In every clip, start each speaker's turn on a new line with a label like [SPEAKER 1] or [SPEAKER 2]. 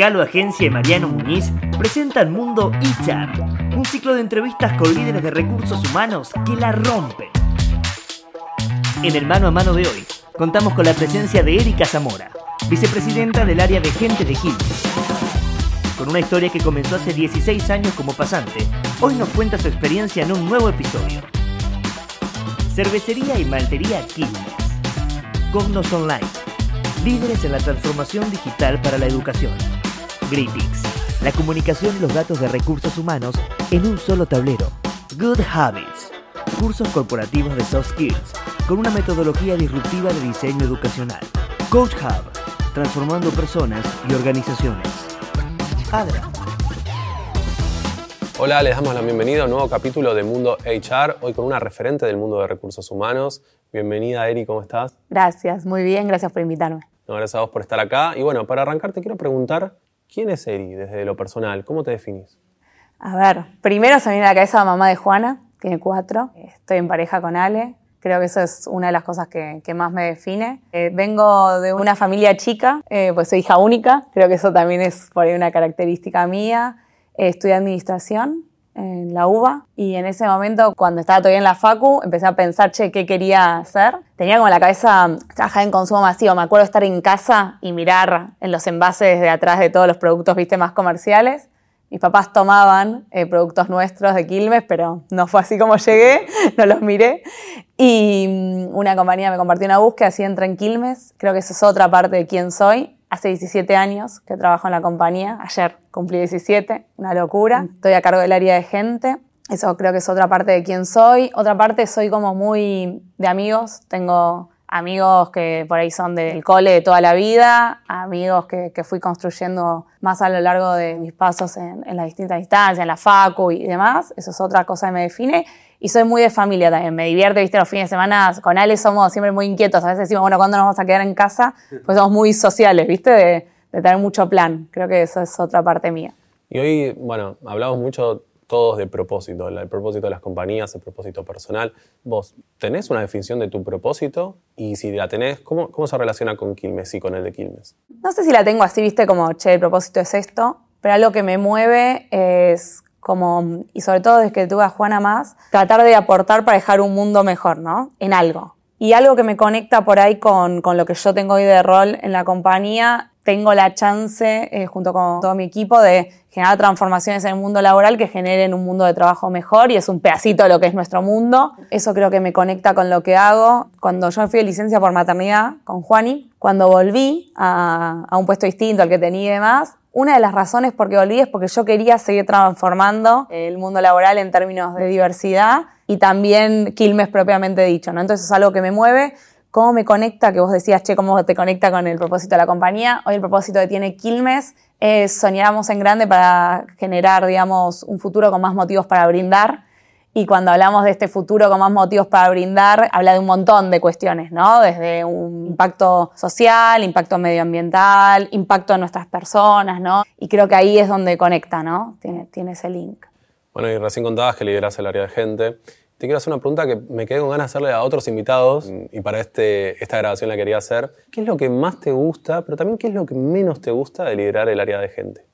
[SPEAKER 1] Calo Agencia y Mariano Muñiz presentan Mundo HR, un ciclo de entrevistas con líderes de recursos humanos que la rompen. En el mano a mano de hoy, contamos con la presencia de Erika Zamora, vicepresidenta del área de gente de Quilmes. Con una historia que comenzó hace 16 años como pasante, hoy nos cuenta su experiencia en un nuevo episodio. Cervecería y Maltería Quilmes. Cognos Online. Líderes en la transformación digital para la educación. Greetings. La comunicación y los datos de recursos humanos en un solo tablero. Good Habits. Cursos corporativos de soft skills con una metodología disruptiva de diseño educacional. Coach Hub. Transformando personas y organizaciones. Adra.
[SPEAKER 2] Hola, les damos la bienvenida a un nuevo capítulo de Mundo HR, hoy con una referente del mundo de recursos humanos. Bienvenida, Eri, ¿cómo estás?
[SPEAKER 3] Gracias, muy bien, gracias por invitarme.
[SPEAKER 2] No, gracias a vos por estar acá. Y bueno, para arrancar te quiero preguntar, ¿quién es Eri desde lo personal? ¿Cómo te definís?
[SPEAKER 3] A ver, primero se me viene a la cabeza la mamá de Juana, tiene cuatro. Estoy en pareja con Ale. Creo que eso es una de las cosas que, que más me define. Eh, vengo de una familia chica, eh, pues soy hija única. Creo que eso también es por ahí una característica mía. Eh, estudié administración en la UBA y en ese momento, cuando estaba todavía en la FACU, empecé a pensar, che, ¿qué quería hacer? Tenía como la cabeza trabajar en consumo masivo. Me acuerdo estar en casa y mirar en los envases de atrás de todos los productos, viste, más comerciales. Mis papás tomaban eh, productos nuestros de Quilmes, pero no fue así como llegué, no los miré. Y mm, una compañía me compartió una búsqueda, así entré en Quilmes. Creo que esa es otra parte de quién soy. Hace 17 años que trabajo en la compañía. Ayer cumplí 17, una locura. Estoy a cargo del área de gente. Eso creo que es otra parte de quién soy. Otra parte soy como muy de amigos. Tengo amigos que por ahí son del cole de toda la vida, amigos que, que fui construyendo más a lo largo de mis pasos en, en las distintas instancias, en la FACU y demás. Eso es otra cosa que me define. Y soy muy de familia también. Me divierte, viste, los fines de semana. Con Ale somos siempre muy inquietos. A veces decimos, bueno, ¿cuándo nos vamos a quedar en casa? Pues somos muy sociales, viste, de, de tener mucho plan. Creo que eso es otra parte mía.
[SPEAKER 2] Y hoy, bueno, hablamos mucho todos de propósito, el propósito de las compañías, el propósito personal. ¿Vos tenés una definición de tu propósito? Y si la tenés, ¿cómo, cómo se relaciona con Quilmes y con el de Quilmes?
[SPEAKER 3] No sé si la tengo así, viste, como, che, el propósito es esto, pero algo que me mueve es como, y sobre todo desde que tuve a Juana más, tratar de aportar para dejar un mundo mejor, ¿no? En algo. Y algo que me conecta por ahí con, con lo que yo tengo hoy de rol en la compañía, tengo la chance, eh, junto con todo mi equipo, de generar transformaciones en el mundo laboral que generen un mundo de trabajo mejor y es un pedacito de lo que es nuestro mundo. Eso creo que me conecta con lo que hago. Cuando yo fui de licencia por maternidad con Juani, cuando volví a, a un puesto distinto al que tenía y demás, una de las razones por qué volví es porque yo quería seguir transformando el mundo laboral en términos de diversidad y también Quilmes propiamente dicho, ¿no? Entonces es algo que me mueve. ¿Cómo me conecta? Que vos decías, che, ¿cómo te conecta con el propósito de la compañía? Hoy el propósito que tiene Quilmes es soñamos en grande para generar, digamos, un futuro con más motivos para brindar. Y cuando hablamos de este futuro con más motivos para brindar, habla de un montón de cuestiones, ¿no? Desde un impacto social, impacto medioambiental, impacto en nuestras personas, ¿no? Y creo que ahí es donde conecta, ¿no? Tiene, tiene ese link.
[SPEAKER 2] Bueno, y recién contabas que lideras el área de gente. Te quiero hacer una pregunta que me quedé con ganas de hacerle a otros invitados y para este, esta grabación la quería hacer. ¿Qué es lo que más te gusta, pero también qué es lo que menos te gusta de liderar el área de gente?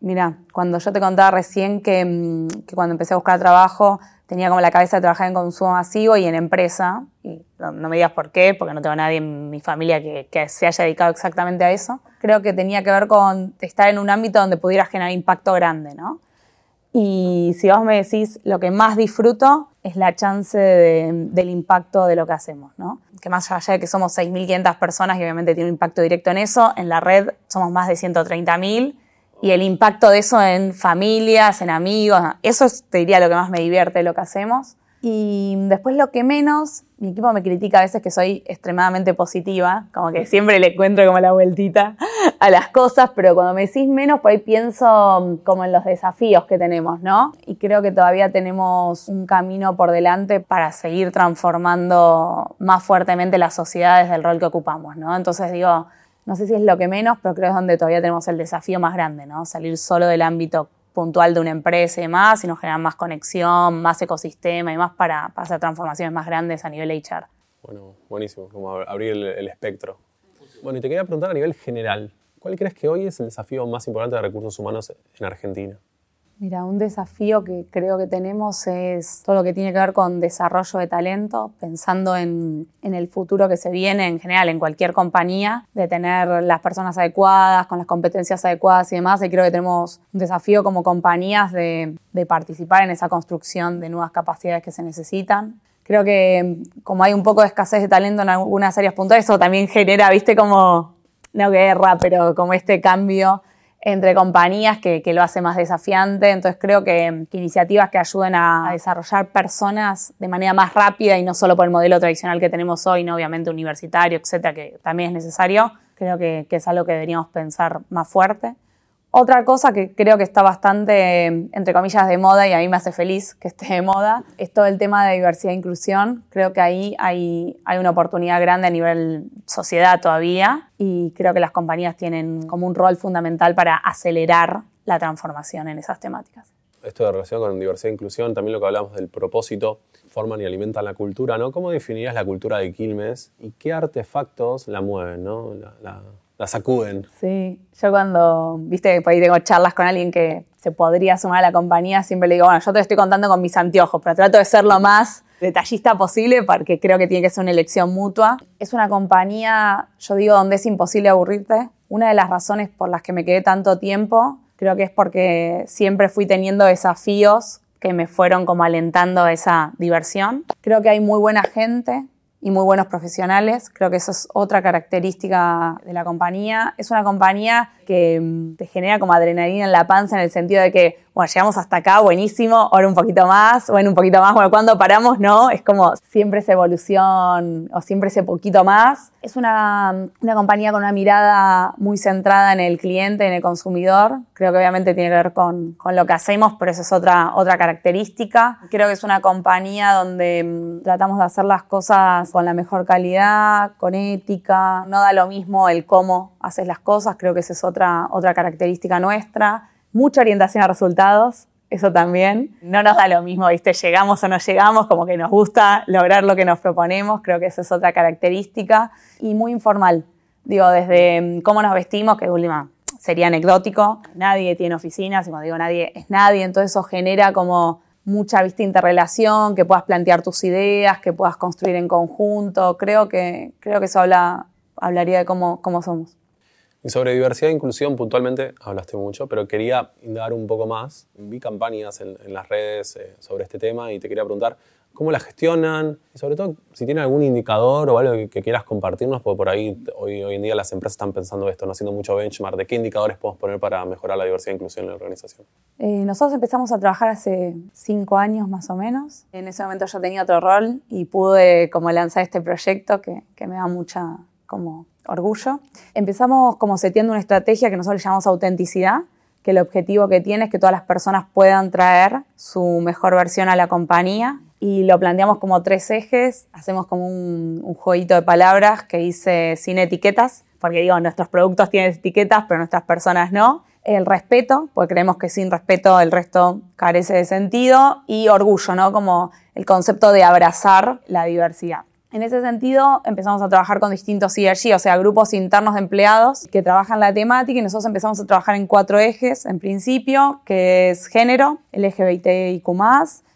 [SPEAKER 3] Mira, cuando yo te contaba recién que, que, cuando empecé a buscar trabajo tenía como la cabeza de trabajar en consumo masivo y en empresa, y no, no me digas por qué, porque no tengo a nadie en mi familia que, que, se haya dedicado exactamente a eso, creo que tenía que ver con estar en un ámbito donde pudiera generar impacto grande, ¿no? Y si vos me decís lo que más disfruto es la chance de, del impacto de lo que hacemos, ¿no? Que más allá de que somos 6.500 personas y obviamente tiene un impacto directo en eso, en la red somos más de 130.000 y el impacto de eso en familias, en amigos, eso es, te diría lo que más me divierte de lo que hacemos. Y después lo que menos, mi equipo me critica a veces que soy extremadamente positiva, como que siempre le encuentro como la vueltita a las cosas, pero cuando me decís menos, por ahí pienso como en los desafíos que tenemos, ¿no? Y creo que todavía tenemos un camino por delante para seguir transformando más fuertemente las sociedades del rol que ocupamos, ¿no? Entonces digo, no sé si es lo que menos, pero creo que es donde todavía tenemos el desafío más grande, ¿no? Salir solo del ámbito puntual de una empresa y demás, sino generar más conexión, más ecosistema y más para, para hacer transformaciones más grandes a nivel HR.
[SPEAKER 2] Bueno, buenísimo, como abrir el espectro. Bueno, y te quería preguntar a nivel general, ¿Cuál crees que hoy es el desafío más importante de recursos humanos en Argentina?
[SPEAKER 3] Mira, un desafío que creo que tenemos es todo lo que tiene que ver con desarrollo de talento, pensando en, el futuro que se viene en general en cualquier compañía, de tener las personas adecuadas, con las competencias adecuadas y demás. Y creo que tenemos un desafío como compañías de, de participar en esa construcción de nuevas capacidades que se necesitan. Creo que como hay un poco de escasez de talento en algunas áreas puntuales, eso también genera, viste, como, no guerra, pero como este cambio entre compañías que, lo hace más desafiante. Entonces creo que, iniciativas que ayuden a desarrollar personas de manera más rápida y no solo por el modelo tradicional que tenemos hoy, ¿no? obviamente universitario, etcétera, que también es necesario, creo que es algo que deberíamos pensar más fuerte. Otra cosa que creo que está bastante, entre comillas, de moda y a mí me hace feliz que esté de moda, es todo el tema de diversidad e inclusión. Creo que ahí hay, hay una oportunidad grande a nivel sociedad todavía y creo que las compañías tienen como un rol fundamental para acelerar la transformación en esas temáticas.
[SPEAKER 2] Esto de relación con diversidad e inclusión, también lo que hablamos del propósito, forman y alimentan la cultura, ¿no? ¿Cómo definirías la cultura de Quilmes y qué artefactos la mueven, ¿no? Sacuden.
[SPEAKER 3] Sí, yo cuando, viste, por ahí tengo charlas con alguien que se podría sumar a la compañía, siempre le digo, bueno, yo te estoy contando con mis anteojos, pero trato de ser lo más detallista posible porque creo que tiene que ser una elección mutua. Es una compañía, yo digo, donde es imposible aburrirte. Una de las razones por las que me quedé tanto tiempo, creo que es porque siempre fui teniendo desafíos que me fueron como alentando esa diversión. Creo que hay muy buena gente, y muy buenos profesionales. Creo que eso es otra característica de la compañía. Es una compañía que mm, te genera como adrenalina en la panza en el sentido de que, bueno, llegamos hasta acá, buenísimo, ahora un poquito más, bueno, un poquito más, bueno, cuando paramos, no, es como siempre esa evolución o siempre ese poquito más. Es una, una compañía con una mirada muy centrada en el cliente, en el consumidor. Creo que obviamente tiene que ver con, con lo que hacemos, pero esa es otra, otra característica. Creo que es una compañía donde mm, tratamos de hacer las cosas con la mejor calidad, con ética. No da lo mismo el cómo haces las cosas, creo que esa es otra, otra característica nuestra. Mucha orientación a resultados, eso también. No nos da lo mismo, ¿viste? Llegamos o no llegamos, como que nos gusta lograr lo que nos proponemos, creo que esa es otra característica. Y muy informal, digo, desde mm, cómo nos vestimos, que última sería anecdótico, nadie tiene oficinas, y cuando digo nadie es nadie, entonces eso genera como mucha vista interrelación, que puedas plantear tus ideas, que puedas construir en conjunto. Creo que, creo que eso habla, hablaría de cómo, cómo somos.
[SPEAKER 2] Y sobre diversidad e inclusión puntualmente hablaste mucho, pero quería indagar un poco más. Vi campañas en, las redes eh, sobre este tema y te quería preguntar cómo la gestionan y sobre todo si tienen algún indicador o algo que, quieras compartirnos, porque por ahí hoy, en día las empresas están pensando esto, no haciendo mucho benchmark, de qué indicadores podemos poner para mejorar la diversidad e inclusión en la organización.
[SPEAKER 3] Eh, nosotros empezamos a trabajar hace cinco años más o menos. En ese momento yo tenía otro rol y pude como lanzar este proyecto que me da mucha como orgullo. Empezamos como seteando una estrategia que nosotros llamamos autenticidad, que el objetivo que tiene es que todas las personas puedan traer su mejor versión a la compañía y lo planteamos como tres ejes, hacemos como un, un jueguito de palabras que dice sin etiquetas, porque digo, nuestros productos tienen etiquetas, pero nuestras personas no. El respeto, porque creemos que sin respeto el resto carece de sentido. Y orgullo, ¿no? Como el concepto de abrazar la diversidad. En ese sentido, empezamos a trabajar con distintos ERG, o sea, grupos internos de empleados que trabajan la temática y nosotros empezamos a trabajar en cuatro ejes, en principio, que es género, LGBTIQ+,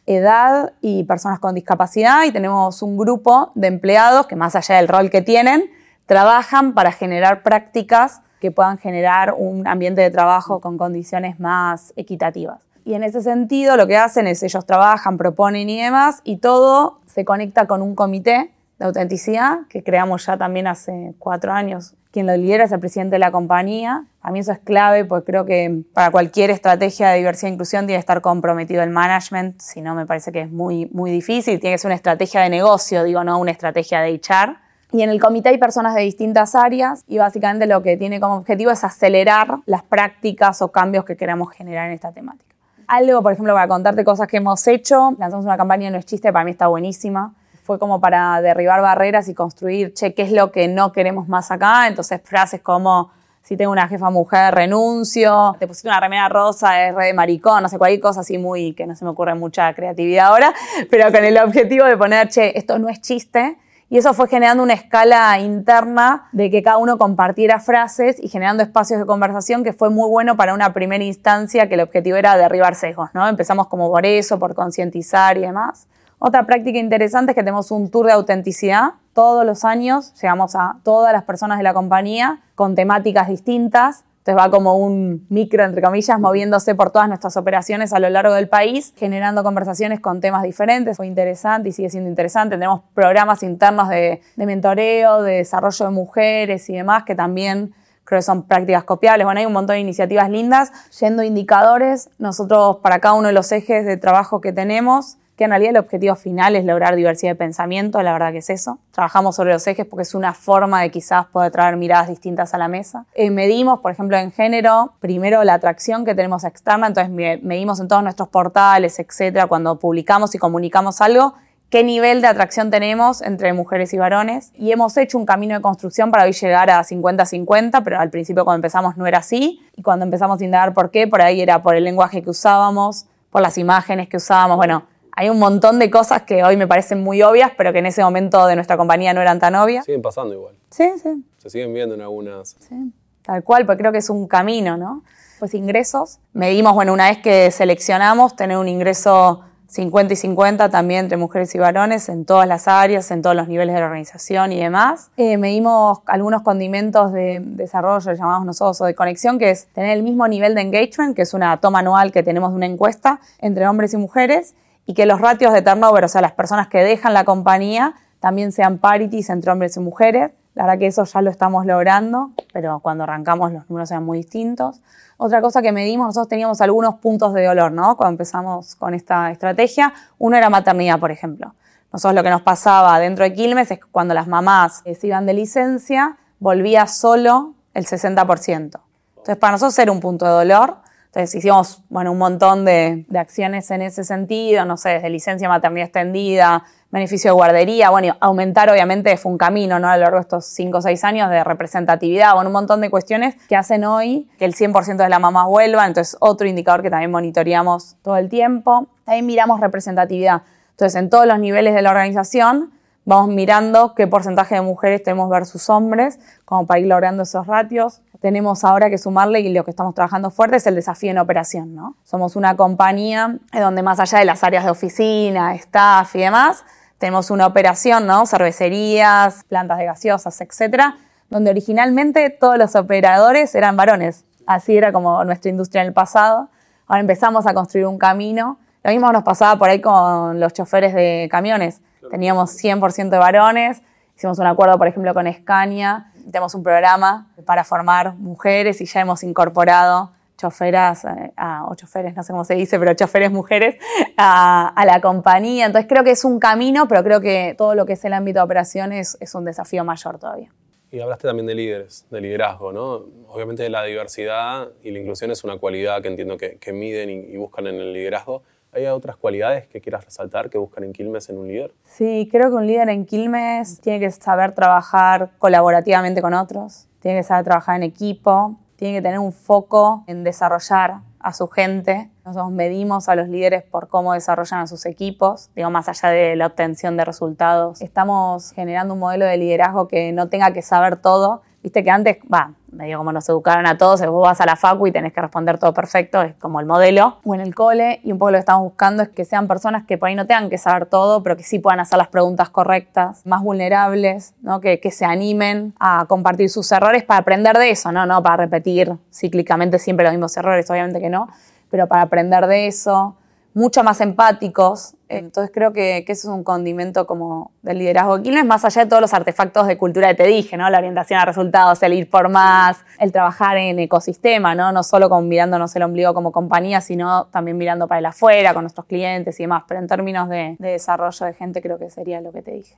[SPEAKER 3] edad y personas con discapacidad y tenemos un grupo de empleados que más allá del rol que tienen, trabajan para generar prácticas que puedan generar un ambiente de trabajo con condiciones más equitativas. Y en ese sentido lo que hacen es ellos trabajan, proponen y demás y todo se conecta con un comité de autenticidad que creamos ya también hace cuatro años. Quien lo lidera es el presidente de la compañía. A mí eso es clave porque creo que para cualquier estrategia de diversidad e inclusión tiene que estar comprometido el management, si no me parece que es muy, muy difícil. Tiene que ser una estrategia de negocio, digo, no una estrategia de HR. Y en el comité hay personas de distintas áreas y básicamente lo que tiene como objetivo es acelerar las prácticas o cambios que queramos generar en esta temática. Algo, por ejemplo, para contarte cosas que hemos hecho, lanzamos una campaña No es chiste, para mí está buenísima fue como para derribar barreras y construir, che, ¿qué es lo que no queremos más acá? Entonces frases como, si tengo una jefa mujer, renuncio, te pusiste una remera rosa, es re de maricón, no sé, cualquier cosa así muy, que no se me ocurre mucha creatividad ahora, pero con el objetivo de poner, che, esto no es chiste, Y eso fue generando una escala interna de que cada uno compartiera frases y generando espacios de conversación que fue muy bueno para una primera instancia que el objetivo era derribar sesgos, ¿no? Empezamos como por eso, por concientizar y demás. Otra práctica interesante es que tenemos un tour de autenticidad. Todos los años llegamos a todas las personas de la compañía con temáticas distintas entonces va como un micro, entre comillas, moviéndose por todas nuestras operaciones a lo largo del país, generando conversaciones con temas diferentes. Fue interesante y sigue siendo interesante. Tenemos programas internos de, mentoreo, de desarrollo de mujeres y demás, que también creo que son prácticas copiables. Bueno, hay un montón de iniciativas lindas. Yendo indicadores, nosotros para cada uno de los ejes de trabajo que tenemos, que en realidad el objetivo final es lograr diversidad de pensamiento, la verdad que es eso. Trabajamos sobre los ejes porque es una forma de quizás poder traer miradas distintas a la mesa. Eh, medimos, por ejemplo, en género, primero la atracción que tenemos externa, entonces medimos en todos nuestros portales, etcétera, cuando publicamos y comunicamos algo, qué nivel de atracción tenemos entre mujeres y varones. Y hemos hecho un camino de construcción para hoy llegar a 50-50, pero al principio cuando empezamos no era así. Y cuando empezamos a indagar por qué, por ahí era por el lenguaje que usábamos, por las imágenes que usábamos. Bueno, hay un montón de cosas que hoy me parecen muy obvias, pero que en ese momento de nuestra compañía no eran tan obvias.
[SPEAKER 2] Siguen pasando igual.
[SPEAKER 3] Sí, sí.
[SPEAKER 2] Se siguen viendo en algunas.
[SPEAKER 3] Sí, tal cual, porque creo que es un camino, ¿no? Pues ingresos. Medimos, bueno, una vez que seleccionamos, tener un ingreso 50 y 50 también entre mujeres y varones en todas las áreas, en todos los niveles de la organización y demás. Eh, medimos algunos condimentos de desarrollo, llamamos nosotros, o de conexión, que es tener el mismo nivel de engagement, que es una toma anual que tenemos de una encuesta entre hombres y mujeres, y que los ratios de turnover, o sea, las personas que dejan la compañía, también sean parities entre hombres y mujeres. La verdad que eso ya lo estamos logrando, pero cuando arrancamos los números eran muy distintos. Otra cosa que medimos, nosotros teníamos algunos puntos de dolor, ¿no? Cuando empezamos con esta estrategia. Uno era maternidad, por ejemplo. Nosotros lo que nos pasaba dentro de Quilmes es que cuando las mamás se iban de licencia, volvía solo el 60%. Entonces, para nosotros era un punto de dolor. Entonces hicimos bueno, un montón de, acciones en ese sentido, no sé, desde licencia maternidad extendida, beneficio de guardería, bueno, aumentar obviamente fue un camino, ¿no? A lo largo de estos 5 o 6 años de representatividad, bueno, un montón de cuestiones que hacen hoy que el 100% de las mamás vuelvan, entonces otro indicador que también monitoreamos todo el tiempo. También miramos representatividad. Entonces, en todos los niveles de la organización, vamos mirando qué porcentaje de mujeres tenemos versus hombres, como para ir logrando esos ratios. Tenemos ahora que sumarle, y lo que estamos trabajando fuerte es el desafío en operación, ¿no? Somos una compañía donde más allá de las áreas de oficina, staff y demás, tenemos una operación, ¿no? Cervecerías, plantas de gaseosas, etcétera, donde originalmente todos los operadores eran varones. Así era como nuestra industria en el pasado. Ahora empezamos a construir un camino. Lo mismo nos pasaba por ahí con los choferes de camiones Teníamos 100% de varones. Hicimos un acuerdo, por ejemplo, con Escaña. Tenemos un programa para formar mujeres y ya hemos incorporado choferas, eh, o choferes, no sé cómo se dice, pero choferes mujeres a, la compañía. Entonces creo que es un camino, pero creo que todo lo que es el ámbito de operaciones es un desafío mayor todavía.
[SPEAKER 2] Y hablaste también de líderes, de liderazgo, ¿no? Obviamente la diversidad y la inclusión es una cualidad que entiendo que, miden y buscan en el liderazgo. ¿Hay otras cualidades que quieras resaltar que buscan en Quilmes en un líder?
[SPEAKER 3] Sí, creo que un líder en Quilmes tiene que saber trabajar colaborativamente con otros, tiene que saber trabajar en equipo, tiene que tener un foco en desarrollar a su gente. Nosotros medimos a los líderes por cómo desarrollan a sus equipos, digo, más allá de la obtención de resultados. Estamos generando un modelo de liderazgo que no tenga que saber todo. Viste que antes, va, medio como nos educaron a todos, vos vas a la facu y tenés que responder todo perfecto, es como el modelo, o en el cole, y un poco lo que estamos buscando es que sean personas que por ahí no tengan que saber todo, pero que sí puedan hacer las preguntas correctas, más vulnerables, ¿no? que, que se animen a compartir sus errores para aprender de eso, ¿no? no para repetir cíclicamente siempre los mismos errores, obviamente que no, pero para aprender de eso, mucho más empáticos. Entonces creo que, que eso es un condimento como del liderazgo de Quilmes, más allá de todos los artefactos de cultura que te dije, ¿no? La orientación a resultados, el ir por más, el trabajar en ecosistema, ¿no? No solo con mirándonos el ombligo como compañía, sino también mirando para el afuera, con nuestros clientes y demás. Pero en términos de, desarrollo de gente creo que sería lo que te dije.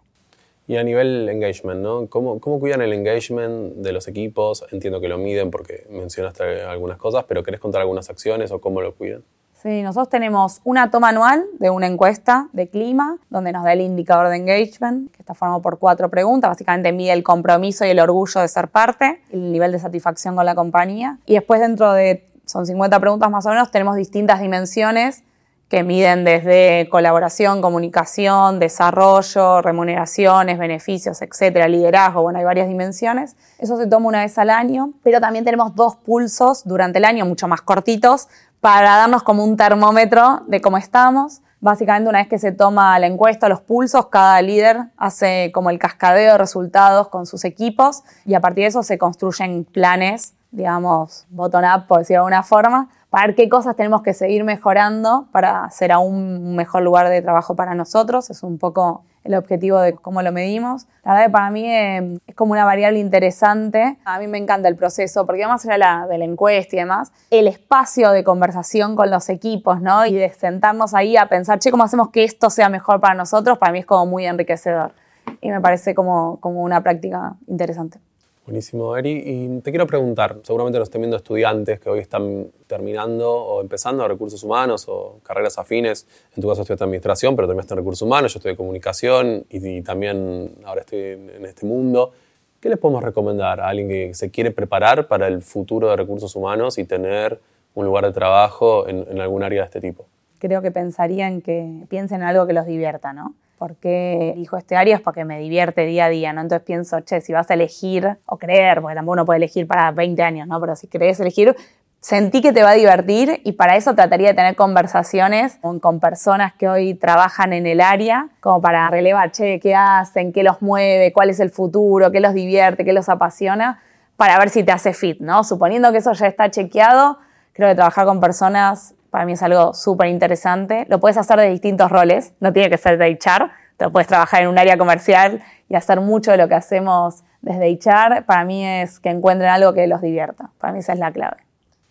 [SPEAKER 2] Y a nivel engagement, ¿no? ¿Cómo, ¿Cómo, cuidan el engagement de los equipos? Entiendo que lo miden porque mencionaste algunas cosas, pero ¿querés contar algunas acciones o cómo lo cuidan?
[SPEAKER 3] Sí, nosotros tenemos una toma anual de una encuesta de clima, donde nos da el indicador de engagement, que está formado por cuatro preguntas. Básicamente mide el compromiso y el orgullo de ser parte, el nivel de satisfacción con la compañía. Y después dentro de, son 50 preguntas más o menos, tenemos distintas dimensiones que miden desde colaboración, comunicación, desarrollo, remuneraciones, beneficios, etcétera, liderazgo, bueno, hay varias dimensiones. Eso se toma una vez al año, pero también tenemos dos pulsos durante el año, mucho más cortitos, para darnos como un termómetro de cómo estamos. Básicamente, una vez que se toma la encuesta, los pulsos, cada líder hace como el cascadeo de resultados con sus equipos y a partir de eso se construyen planes, digamos, bottom-up, por decirlo de alguna forma, para ver qué cosas tenemos que seguir mejorando para ser aún un mejor lugar de trabajo para nosotros. Es un poco el objetivo de cómo lo medimos. La verdad que para mí eh, es como una variable interesante. A mí me encanta el proceso, porque más allá de la, encuesta y demás, el espacio de conversación con los equipos, ¿no? Y de sentarnos ahí a pensar, che, ¿cómo hacemos que esto sea mejor para nosotros? Para mí es como muy enriquecedor. Y me parece como, como una práctica interesante.
[SPEAKER 2] Buenísimo, Eri. Y te quiero preguntar, seguramente nos estén viendo estudiantes que hoy están terminando o empezando recursos humanos o carreras afines. En tu caso estudiaste administración, pero terminaste en recursos humanos, yo estudié comunicación y, también ahora estoy en, este mundo. ¿Qué les podemos recomendar a alguien que se quiere preparar para el futuro de recursos humanos y tener un lugar de trabajo en, en algún área de este tipo?
[SPEAKER 3] Creo que pensaría en que piensen en algo que los divierta, ¿no? ¿Por qué elijo este área? Es porque me divierte día a día, ¿no? Entonces pienso, che, si vas a elegir, o creer, porque tampoco uno puede elegir para 20 años, ¿no? Pero si crees elegir, sentí que te va a divertir y para eso trataría de tener conversaciones con, personas que hoy trabajan en el área, como para relevar, che, qué hacen, qué los mueve, cuál es el futuro, qué los divierte, qué los apasiona, para ver si te hace fit, ¿no? Suponiendo que eso ya está chequeado, creo que trabajar con personas para mí es algo súper interesante. Lo puedes hacer de distintos roles, no tiene que ser de HR, te puedes trabajar en un área comercial y hacer mucho de lo que hacemos desde HR. Para mí es que encuentren algo que los divierta. Para mí esa es la clave.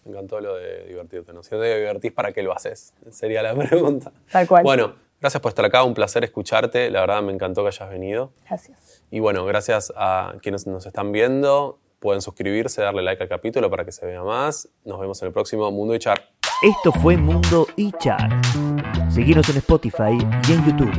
[SPEAKER 2] Me encantó lo de divertirte, ¿no? Si te divertís, ¿para qué lo haces? Sería la pregunta.
[SPEAKER 3] Tal cual.
[SPEAKER 2] Bueno, gracias por estar acá, un placer escucharte. La verdad me encantó que hayas venido.
[SPEAKER 3] Gracias.
[SPEAKER 2] Y bueno, gracias a quienes nos están viendo. Pueden suscribirse, darle like al capítulo para que se vea más. Nos vemos en el próximo Mundo HR.
[SPEAKER 1] Esto fue Mundo HR. Seguinos en Spotify y en YouTube.